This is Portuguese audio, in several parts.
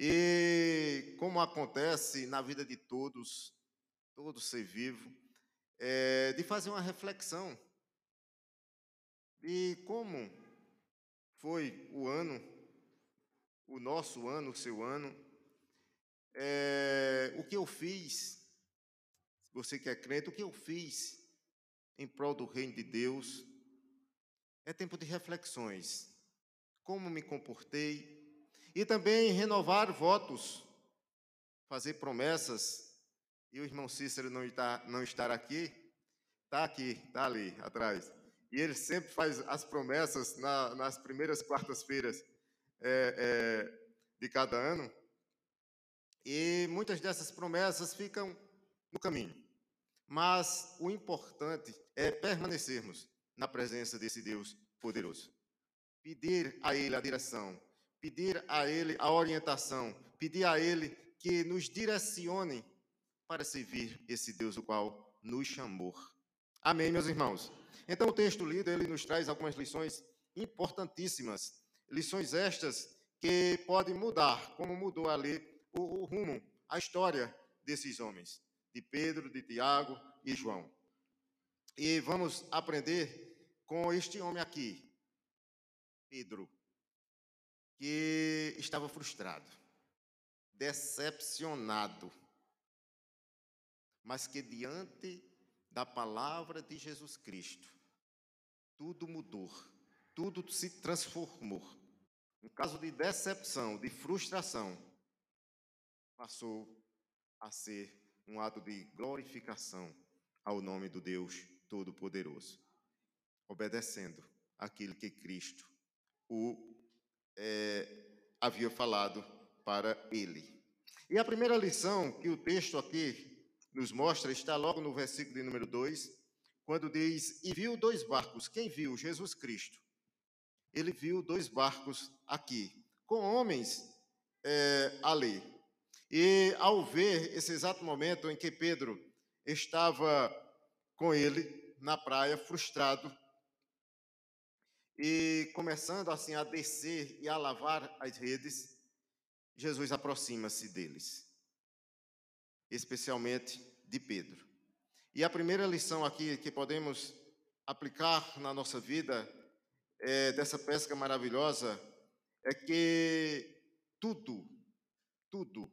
E como acontece na vida de todos, todo ser vivo, é, de fazer uma reflexão de como foi o ano, o nosso ano, o seu ano, é, o que eu fiz, você que é crente, o que eu fiz em prol do reino de Deus, é tempo de reflexões, como me comportei, e também renovar votos, fazer promessas. E o irmão Cícero não está não estar aqui, está aqui, está ali atrás. E ele sempre faz as promessas na, nas primeiras quartas-feiras é, é, de cada ano. E muitas dessas promessas ficam no caminho. Mas o importante é permanecermos na presença desse Deus poderoso. Pedir a Ele a direção, pedir a Ele a orientação, pedir a Ele que nos direcione para servir esse Deus o qual nos chamou. Amém, meus irmãos? Então, o texto lido, ele nos traz algumas lições importantíssimas, lições estas que podem mudar, como mudou ali o, o rumo, a história desses homens, de Pedro, de Tiago e João. E vamos aprender com este homem aqui, Pedro que estava frustrado, decepcionado, mas que diante da palavra de Jesus Cristo, tudo mudou, tudo se transformou. Um caso de decepção, de frustração, passou a ser um ato de glorificação ao nome do Deus Todo-Poderoso, obedecendo aquilo que Cristo o é, havia falado para ele. E a primeira lição que o texto aqui nos mostra está logo no versículo de número 2, quando diz: E viu dois barcos. Quem viu? Jesus Cristo. Ele viu dois barcos aqui, com homens é, ali. E ao ver esse exato momento em que Pedro estava com ele na praia, frustrado, e começando assim a descer e a lavar as redes, Jesus aproxima-se deles, especialmente de Pedro. E a primeira lição aqui que podemos aplicar na nossa vida é, dessa pesca maravilhosa é que tudo, tudo,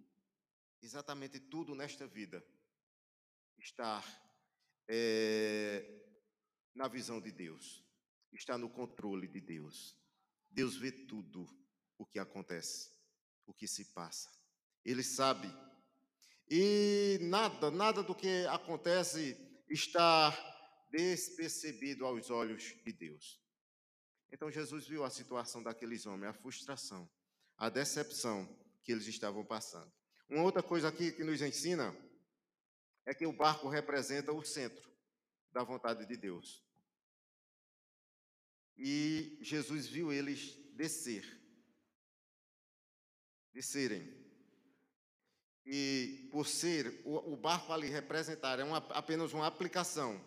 exatamente tudo nesta vida está é, na visão de Deus está no controle de Deus. Deus vê tudo o que acontece, o que se passa. Ele sabe. E nada, nada do que acontece está despercebido aos olhos de Deus. Então Jesus viu a situação daqueles homens, a frustração, a decepção que eles estavam passando. Uma outra coisa aqui que nos ensina é que o barco representa o centro da vontade de Deus. E Jesus viu eles descer. Descerem. E por ser o, o barco ali representar, é uma, apenas uma aplicação.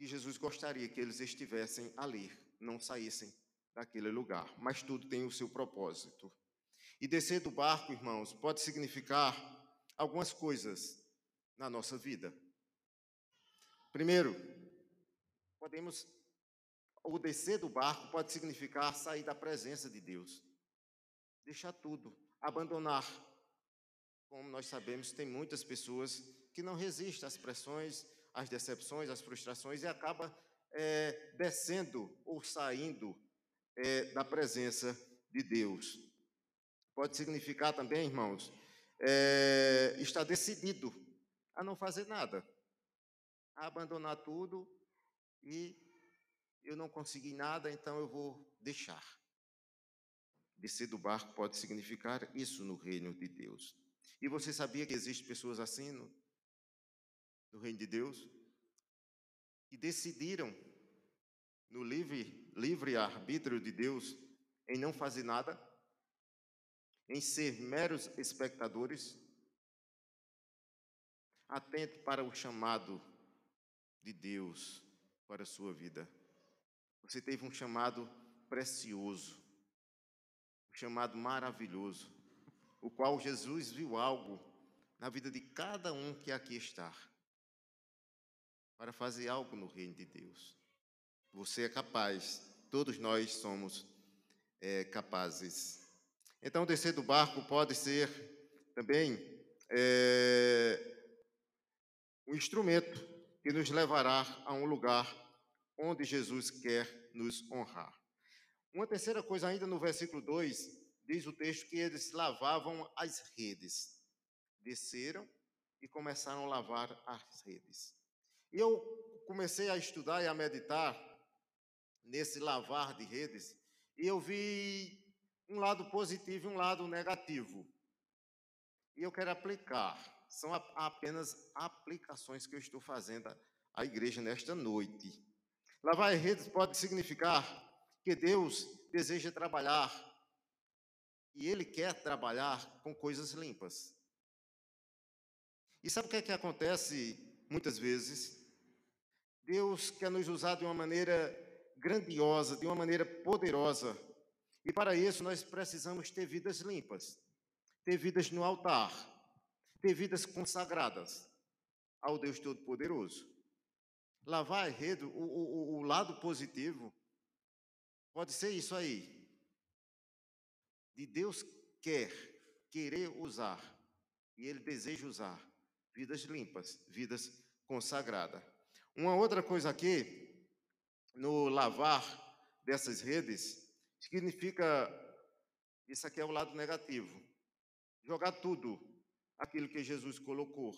E Jesus gostaria que eles estivessem ali, não saíssem daquele lugar. Mas tudo tem o seu propósito. E descer do barco, irmãos, pode significar algumas coisas na nossa vida. Primeiro, podemos o descer do barco pode significar sair da presença de Deus. Deixar tudo, abandonar. Como nós sabemos, tem muitas pessoas que não resistem às pressões, às decepções, às frustrações e acaba é, descendo ou saindo é, da presença de Deus. Pode significar também, irmãos, é, estar decidido a não fazer nada, a abandonar tudo e eu não consegui nada, então eu vou deixar. Descer do barco pode significar isso no reino de Deus. E você sabia que existem pessoas assim no, no reino de Deus? Que decidiram, no livre, livre arbítrio de Deus, em não fazer nada, em ser meros espectadores, atento para o chamado de Deus para a sua vida. Você teve um chamado precioso, um chamado maravilhoso o qual Jesus viu algo na vida de cada um que aqui está, para fazer algo no reino de Deus. Você é capaz, todos nós somos é, capazes. Então, descer do barco pode ser também é, um instrumento que nos levará a um lugar onde Jesus quer nos honrar. Uma terceira coisa, ainda no versículo 2, diz o texto que eles lavavam as redes. Desceram e começaram a lavar as redes. E eu comecei a estudar e a meditar nesse lavar de redes, e eu vi um lado positivo e um lado negativo. E eu quero aplicar. São apenas aplicações que eu estou fazendo à igreja nesta noite. Lavar as redes pode significar que Deus deseja trabalhar e Ele quer trabalhar com coisas limpas. E sabe o que é que acontece muitas vezes? Deus quer nos usar de uma maneira grandiosa, de uma maneira poderosa. E para isso nós precisamos ter vidas limpas, ter vidas no altar, ter vidas consagradas ao Deus Todo-Poderoso. Lavar a rede, o, o, o lado positivo, pode ser isso aí. De Deus quer, querer usar, e Ele deseja usar vidas limpas, vidas consagradas. Uma outra coisa aqui, no lavar dessas redes, significa, isso aqui é o lado negativo, jogar tudo aquilo que Jesus colocou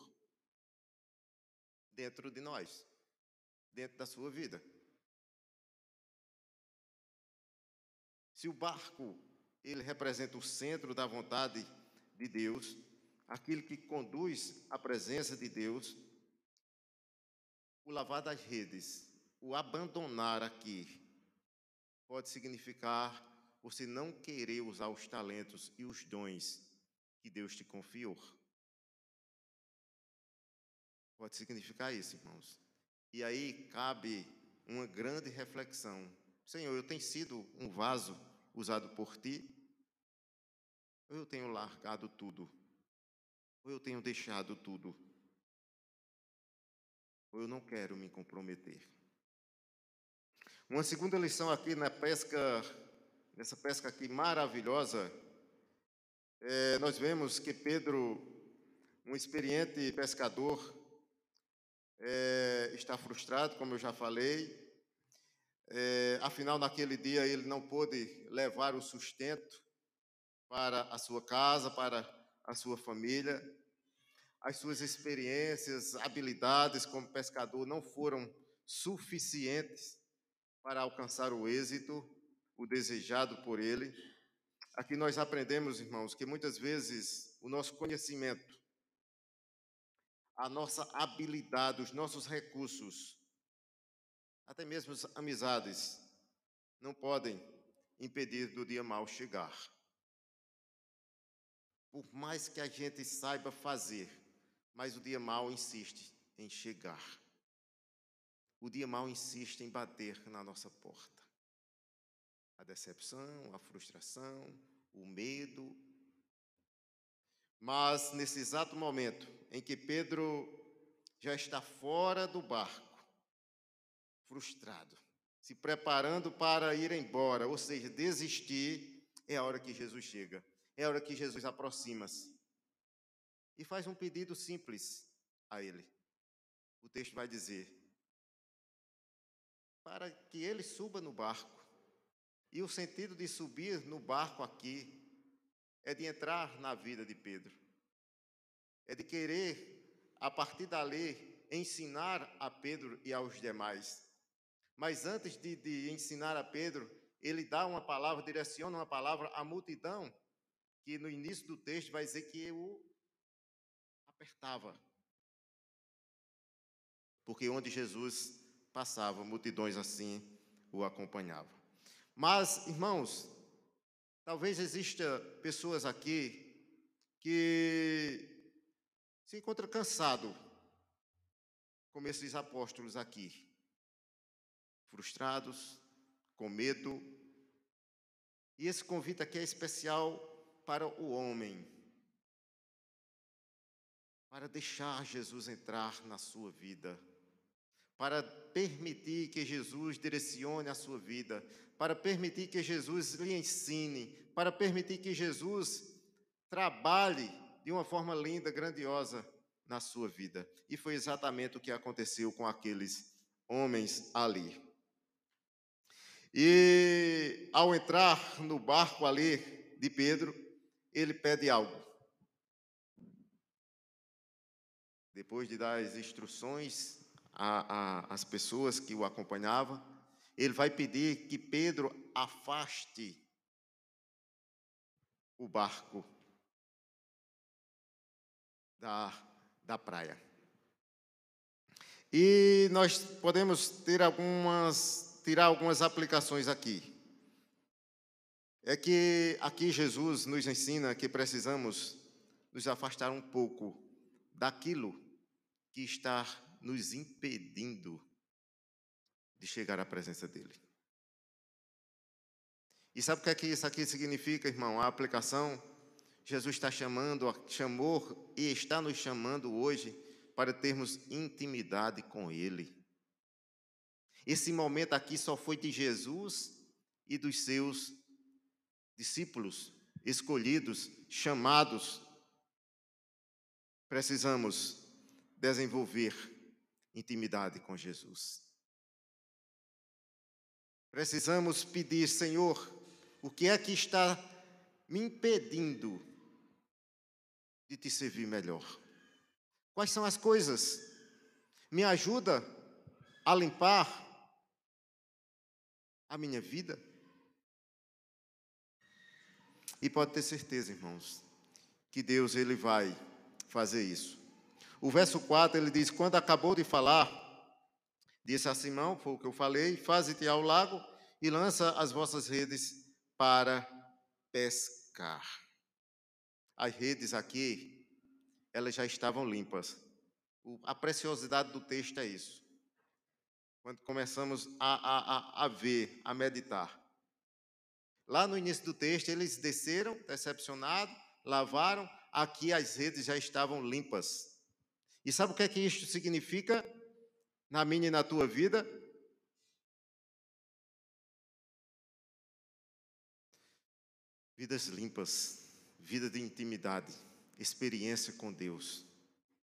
dentro de nós, dentro da sua vida. Se o barco, ele representa o centro da vontade de Deus, aquilo que conduz à presença de Deus, o lavar das redes o abandonar aqui pode significar você não querer usar os talentos e os dons que Deus te confiou. Pode significar isso, irmãos. E aí cabe uma grande reflexão. Senhor, eu tenho sido um vaso usado por ti? Ou eu tenho largado tudo? Ou eu tenho deixado tudo? Ou eu não quero me comprometer? Uma segunda lição aqui na pesca, nessa pesca aqui maravilhosa, é, nós vemos que Pedro, um experiente pescador, é, está frustrado, como eu já falei. É, afinal, naquele dia ele não pôde levar o sustento para a sua casa, para a sua família. As suas experiências, habilidades como pescador não foram suficientes para alcançar o êxito, o desejado por Ele. Aqui nós aprendemos, irmãos, que muitas vezes o nosso conhecimento, a nossa habilidade, os nossos recursos, até mesmo as amizades, não podem impedir do dia mal chegar. Por mais que a gente saiba fazer, mas o dia mal insiste em chegar. O dia mal insiste em bater na nossa porta. A decepção, a frustração, o medo. Mas nesse exato momento em que Pedro já está fora do barco, frustrado, se preparando para ir embora, ou seja, desistir, é a hora que Jesus chega, é a hora que Jesus aproxima-se e faz um pedido simples a ele. O texto vai dizer: para que ele suba no barco. E o sentido de subir no barco aqui é de entrar na vida de Pedro. É de querer, a partir dali, ensinar a Pedro e aos demais. Mas antes de, de ensinar a Pedro, ele dá uma palavra, direciona uma palavra à multidão, que no início do texto vai dizer que o apertava. Porque onde Jesus passava, multidões assim o acompanhavam. Mas, irmãos, talvez exista pessoas aqui que se encontram cansado como esses apóstolos aqui, frustrados, com medo. E esse convite aqui é especial para o homem, para deixar Jesus entrar na sua vida, para permitir que Jesus direcione a sua vida, para permitir que Jesus lhe ensine, para permitir que Jesus trabalhe de uma forma linda, grandiosa na sua vida. E foi exatamente o que aconteceu com aqueles homens ali. E ao entrar no barco ali de Pedro, ele pede algo. Depois de dar as instruções às pessoas que o acompanhavam, ele vai pedir que Pedro afaste o barco da, da praia. E nós podemos ter algumas, tirar algumas aplicações aqui. É que aqui Jesus nos ensina que precisamos nos afastar um pouco daquilo que está nos impedindo de chegar à presença dele. E sabe o que, é que isso aqui significa, irmão? A aplicação. Jesus está chamando, chamou e está nos chamando hoje para termos intimidade com Ele. Esse momento aqui só foi de Jesus e dos seus discípulos escolhidos, chamados. Precisamos desenvolver intimidade com Jesus. Precisamos pedir, Senhor, o que é que está me impedindo de te servir melhor? Quais são as coisas? Me ajuda a limpar a minha vida? E pode ter certeza, irmãos, que Deus ele vai fazer isso. O verso 4 ele diz: Quando acabou de falar, disse a Simão, foi o que eu falei: Faze-te ao lago e lança as vossas redes para pescar. As redes aqui elas já estavam limpas. A preciosidade do texto é isso. Quando começamos a, a, a ver, a meditar. Lá no início do texto, eles desceram, decepcionados, lavaram, aqui as redes já estavam limpas. E sabe o que é que isto significa na minha e na tua vida? Vidas limpas, vida de intimidade experiência com Deus.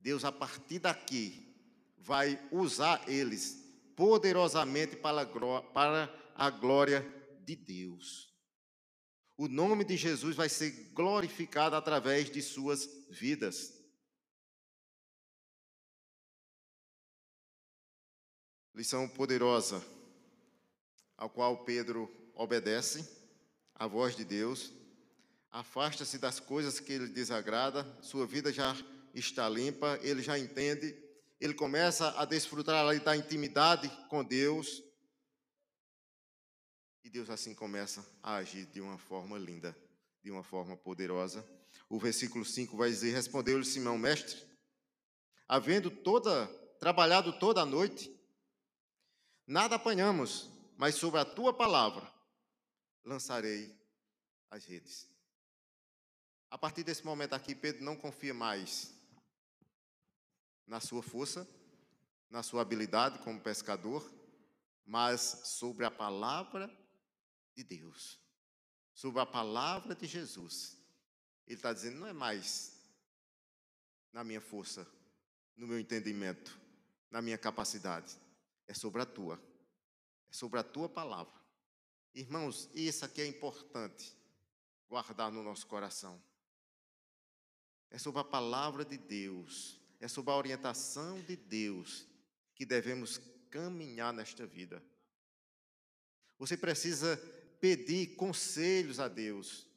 Deus, a partir daqui, vai usar eles poderosamente para a glória de Deus. O nome de Jesus vai ser glorificado através de suas vidas. Lição poderosa, ao qual Pedro obedece, a voz de Deus, afasta-se das coisas que ele desagrada, sua vida já está limpa, ele já entende, ele começa a desfrutar ali da intimidade com Deus. E Deus assim começa a agir de uma forma linda, de uma forma poderosa. O versículo 5 vai dizer: Respondeu-lhe Simão, mestre, havendo toda trabalhado toda a noite, nada apanhamos, mas sobre a tua palavra lançarei as redes. A partir desse momento aqui, Pedro não confia mais na sua força, na sua habilidade como pescador, mas sobre a palavra de Deus, sobre a palavra de Jesus. Ele está dizendo: não é mais na minha força, no meu entendimento, na minha capacidade, é sobre a tua, é sobre a tua palavra. Irmãos, isso aqui é importante guardar no nosso coração é sobre a palavra de Deus, é sobre a orientação de Deus que devemos caminhar nesta vida. Você precisa pedir conselhos a Deus.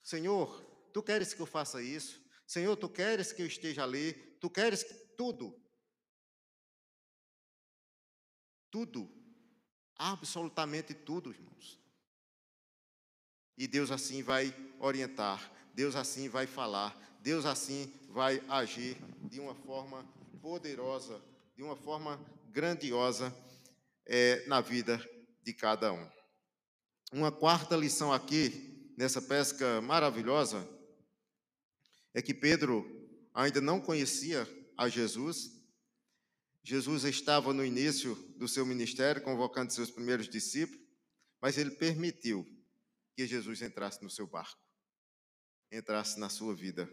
Senhor, tu queres que eu faça isso? Senhor, tu queres que eu esteja ali? Tu queres tudo? Tudo. Absolutamente tudo, irmãos. E Deus assim vai orientar, Deus assim vai falar, Deus assim vai agir de uma forma poderosa, de uma forma grandiosa é, na vida de cada um. Uma quarta lição aqui, nessa pesca maravilhosa, é que Pedro, ainda não conhecia a Jesus. Jesus estava no início do seu ministério, convocando seus primeiros discípulos, mas ele permitiu que Jesus entrasse no seu barco, entrasse na sua vida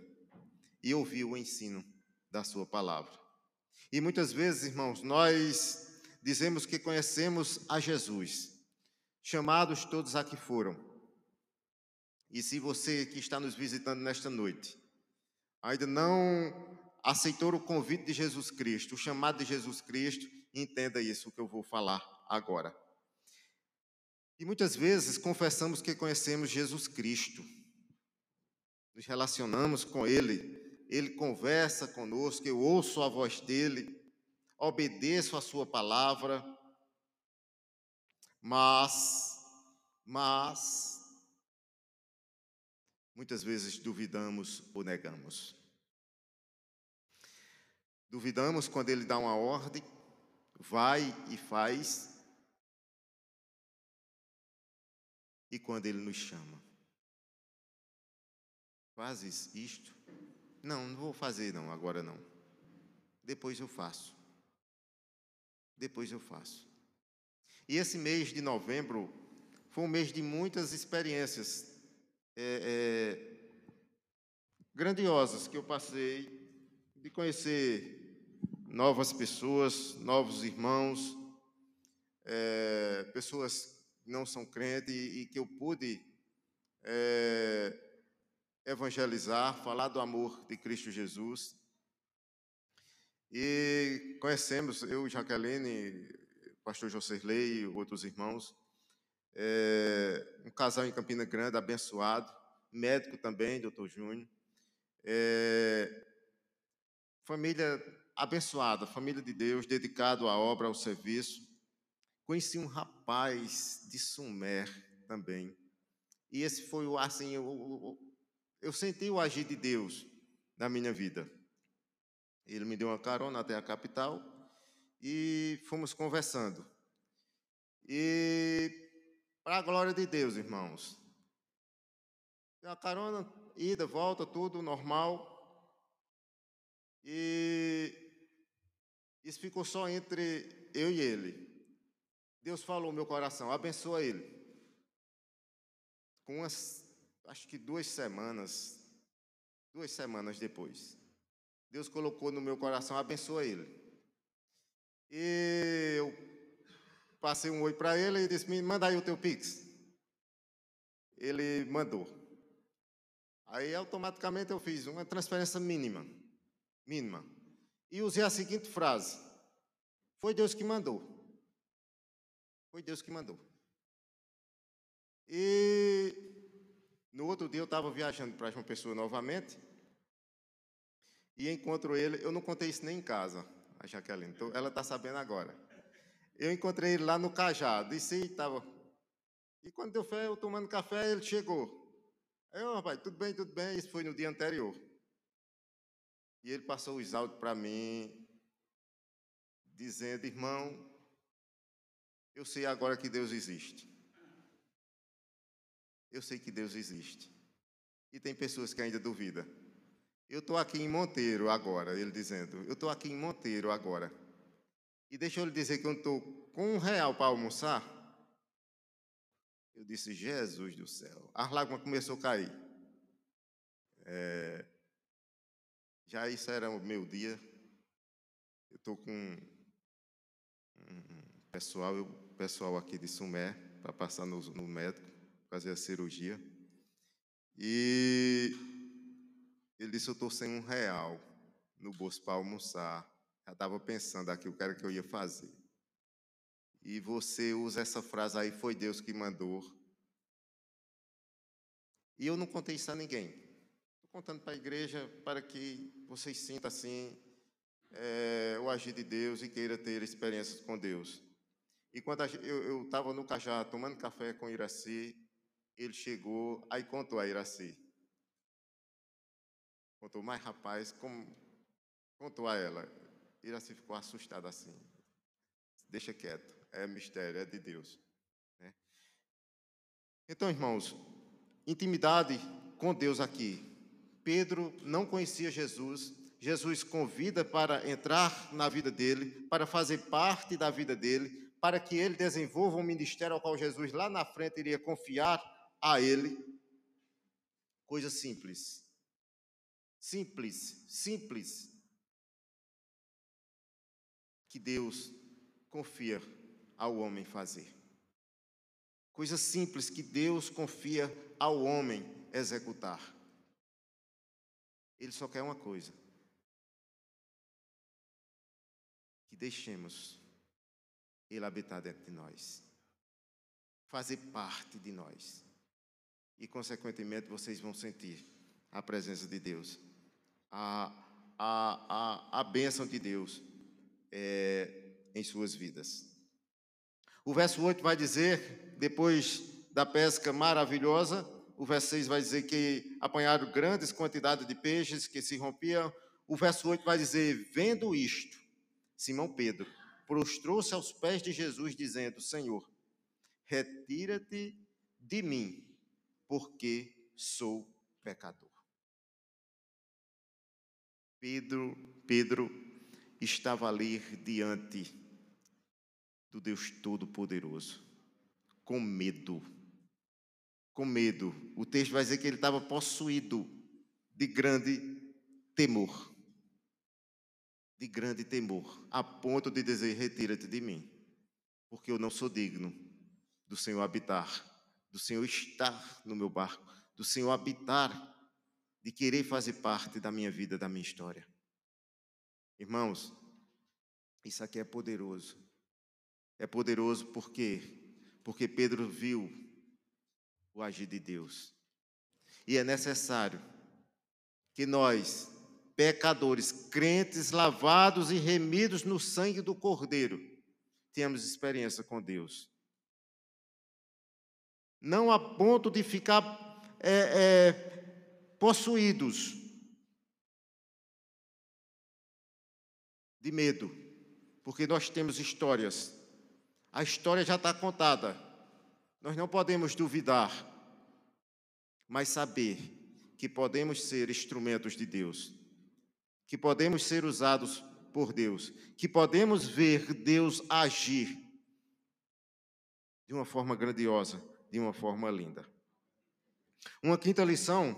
e ouviu o ensino da sua palavra. E muitas vezes, irmãos, nós dizemos que conhecemos a Jesus, chamados todos aqui foram. E se você que está nos visitando nesta noite ainda não aceitou o convite de Jesus Cristo, o chamado de Jesus Cristo, entenda isso que eu vou falar agora. E muitas vezes confessamos que conhecemos Jesus Cristo, nos relacionamos com Ele, Ele conversa conosco, eu ouço a voz dEle, obedeço a Sua palavra, mas, mas, muitas vezes duvidamos ou negamos. Duvidamos quando Ele dá uma ordem, vai e faz, e quando Ele nos chama. Fazes isto? Não, não vou fazer não, agora não. Depois eu faço. Depois eu faço. E esse mês de novembro foi um mês de muitas experiências é, é, grandiosas que eu passei, de conhecer novas pessoas, novos irmãos, é, pessoas não são crentes e, que eu pude é, evangelizar, falar do amor de Cristo Jesus. E conhecemos, eu, Jaqueline, pastor Joserley e outros irmãos, é, um casal em Campina Grande, abençoado, médico também, doutor Júnior. É, família abençoada, família de Deus, dedicado à obra, ao serviço. Conheci um rapaz de Sumer também. E esse foi o assim, eu, eu senti o agir de Deus na minha vida. Ele me deu uma carona até a capital e fomos conversando. E para a glória de Deus, irmãos. A carona, ida, volta, tudo normal. E isso ficou só entre eu e ele. Deus falou no meu coração, abençoa ele. Com umas, acho que duas semanas, duas semanas depois, Deus colocou no meu coração, abençoa ele. E eu passei um oi para ele e disse, me manda aí o teu Pix. Ele mandou. Aí automaticamente eu fiz uma transferência mínima, mínima. E usei a seguinte frase: Foi Deus que mandou. Foi Deus que mandou. E no outro dia eu estava viajando para João Pessoa novamente. E encontro ele, eu não contei isso nem em casa, a Jaqueline, então ela está sabendo agora. Eu encontrei ele lá no disse e estava. E quando deu fé, eu tomando café, ele chegou. Eu, rapaz, tudo bem, tudo bem. Isso foi no dia anterior. E ele passou os áudios para mim, dizendo, irmão, eu sei agora que Deus existe. Eu sei que Deus existe. E tem pessoas que ainda duvidam. Eu estou aqui em Monteiro agora, ele dizendo. Eu estou aqui em Monteiro agora. E deixa eu lhe dizer que eu estou com um real para almoçar. Eu disse, Jesus do céu. A lágrima começou a cair. É, já isso era o meu dia. Eu estou com um, pessoal, pessoal aqui de Sumé para passar no, no médico, fazer a cirurgia. E ele disse: Eu estou sem um real no bolso para almoçar. Já estava pensando aqui o que era que eu ia fazer. E você usa essa frase aí: Foi Deus que mandou. E eu não contei isso a ninguém. Estou contando para a igreja para que vocês sintam assim é, o agir de Deus e queira ter experiências com Deus. E quando eu estava no Cajá tomando café com Iraci, ele chegou, aí contou a Iraci. Contou, mas rapaz, como... contou a ela. Iraci ficou assustada assim. Deixa quieto, é mistério, é de Deus. Né? Então, irmãos, intimidade com Deus aqui. Pedro não conhecia Jesus, Jesus convida para entrar na vida dele, para fazer parte da vida dele, para que ele desenvolva um ministério ao qual Jesus lá na frente iria confiar a ele. Coisa simples. Simples, simples. Que Deus confia ao homem fazer. Coisa simples que Deus confia ao homem executar. Ele só quer uma coisa: que deixemos Ele habitar dentro de nós, fazer parte de nós. E, consequentemente, vocês vão sentir a presença de Deus, a, a, a, a bênção de Deus é, em suas vidas. O verso 8 vai dizer, depois da pesca maravilhosa, o verso 6 vai dizer que apanharam grandes quantidades de peixes que se rompiam. O verso 8 vai dizer: Vendo isto, Simão Pedro prostrou-se aos pés de Jesus, dizendo: Senhor, retira-te de mim, porque sou pecador. Pedro, Pedro estava ali diante do Deus Todo-Poderoso, com medo. Com medo. O texto vai dizer que ele estava possuído de grande temor. De grande temor, a ponto de dizer: Retira-te de mim, porque eu não sou digno do Senhor habitar, do Senhor estar no meu barco, do Senhor habitar, de querer fazer parte da minha vida, da minha história. Irmãos, isso aqui é poderoso. É poderoso por quê? Porque Pedro viu o agir de Deus. E é necessário que nós, pecadores, crentes, lavados e remidos no sangue do Cordeiro, tenhamos experiência com Deus. Não a ponto de ficar é, é, possuídos de medo, porque nós temos histórias. A história já está contada. Nós não podemos duvidar, mas saber que podemos ser instrumentos de Deus, que podemos ser usados por Deus, que podemos ver Deus agir de uma forma grandiosa, de uma forma linda. Uma quinta lição,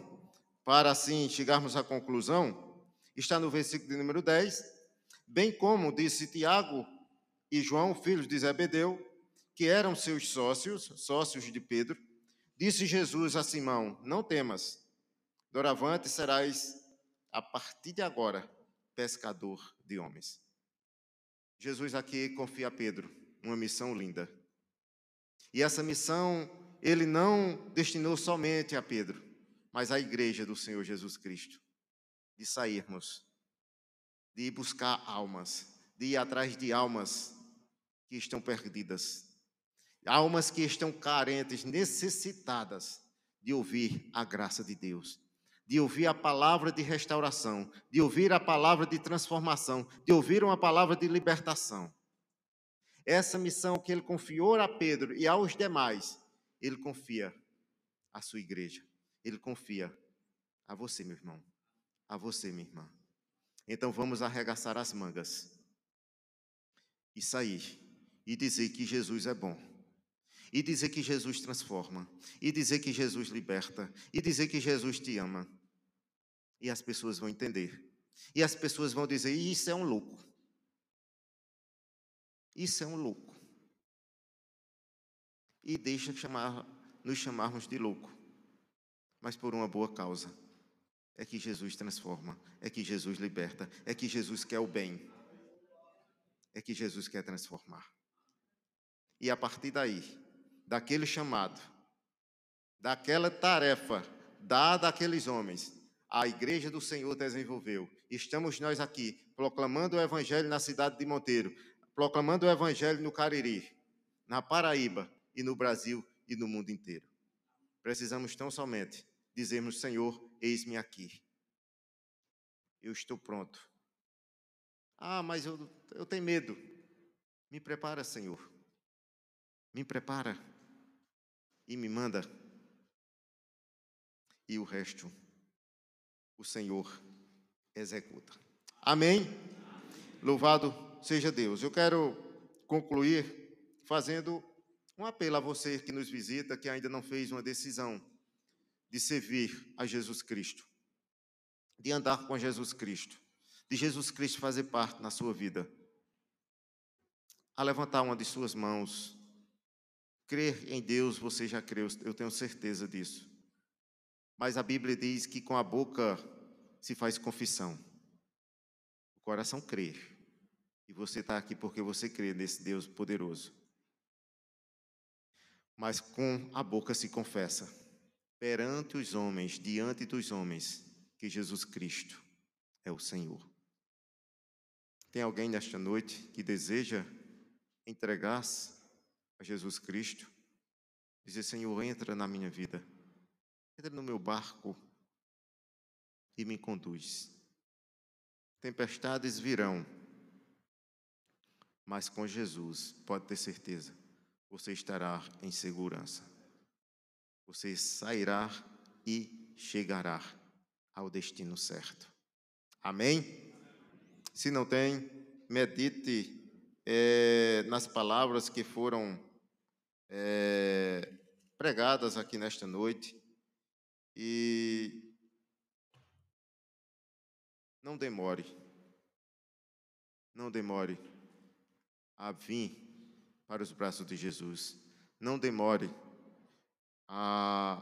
para assim chegarmos à conclusão, está no versículo de número 10, bem como disse Tiago e João, filhos de Zebedeu, que eram seus sócios, sócios de Pedro, disse Jesus a Simão: Não temas, doravante serás, a partir de agora, pescador de homens. Jesus aqui confia a Pedro uma missão linda. E essa missão ele não destinou somente a Pedro, mas à igreja do Senhor Jesus Cristo, de sairmos de ir buscar almas, de ir atrás de almas que estão perdidas, almas que estão carentes, necessitadas de ouvir a graça de Deus, de ouvir a palavra de restauração, de ouvir a palavra de transformação, de ouvir uma palavra de libertação. Essa missão que ele confiou a Pedro e aos demais, ele confia à sua igreja. Ele confia a você, meu irmão, a você, minha irmã. Então vamos arregaçar as mangas e sair e dizer que Jesus é bom. E dizer que Jesus transforma, e dizer que Jesus liberta, e dizer que Jesus te ama. E as pessoas vão entender. E as pessoas vão dizer: Isso é um louco. Isso é um louco. E deixa chamar, nos chamarmos de louco, mas por uma boa causa é que Jesus transforma, é que Jesus liberta, é que Jesus quer o bem, é que Jesus quer transformar. E a partir daí, daquele chamado, daquela tarefa dada àqueles homens, a igreja do Senhor desenvolveu. Estamos nós aqui proclamando o evangelho na cidade de Monteiro, proclamando o evangelho no Cariri, na Paraíba e no Brasil e no mundo inteiro. Precisamos tão somente dizermos, Senhor, eis-me aqui. Eu estou pronto. Ah, mas eu, eu tenho medo. Me prepara, Senhor. Me prepara e me manda. E o resto, o Senhor executa. Amém? Louvado seja Deus. Eu quero concluir fazendo um apelo a você que nos visita, que ainda não fez uma decisão de servir a Jesus Cristo, de andar com Jesus Cristo, de Jesus Cristo fazer parte na sua vida. A levantar uma de suas mãos. Crer em Deus, você já creu, eu tenho certeza disso. Mas a Bíblia diz que com a boca se faz confissão, o coração crê. E você está aqui porque você crê nesse Deus poderoso. Mas com a boca se confessa, perante os homens, diante dos homens, que Jesus Cristo é o Senhor. Tem alguém nesta noite que deseja entregar-se a Jesus Cristo? Dizer, Senhor, entra na minha vida entra no meu barco e me conduz. Tempestades virão, mas com Jesus, pode ter certeza, você estará em segurança. Você sairá e chegará ao destino certo. Amém? Se não tem, medite é, nas palavras que foram é, pregadas aqui nesta noite. E não demore, não demore a vir para os braços de Jesus. Não demore a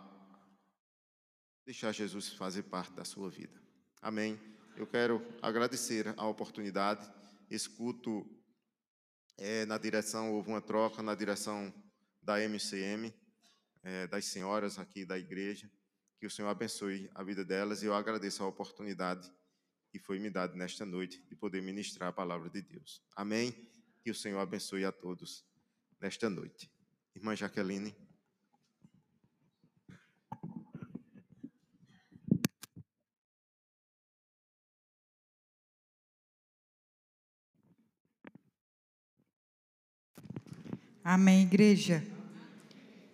deixar Jesus fazer parte da sua vida. Amém. Eu quero agradecer a oportunidade. Escuto é, na direção, houve uma troca na direção da MCM, é, das senhoras aqui da igreja. Que o Senhor abençoe a vida delas e eu agradeço a oportunidade que foi me dada nesta noite de poder ministrar a palavra de Deus. Amém? Que o Senhor abençoe a todos nesta noite. Irmã Jaqueline. Amém, igreja.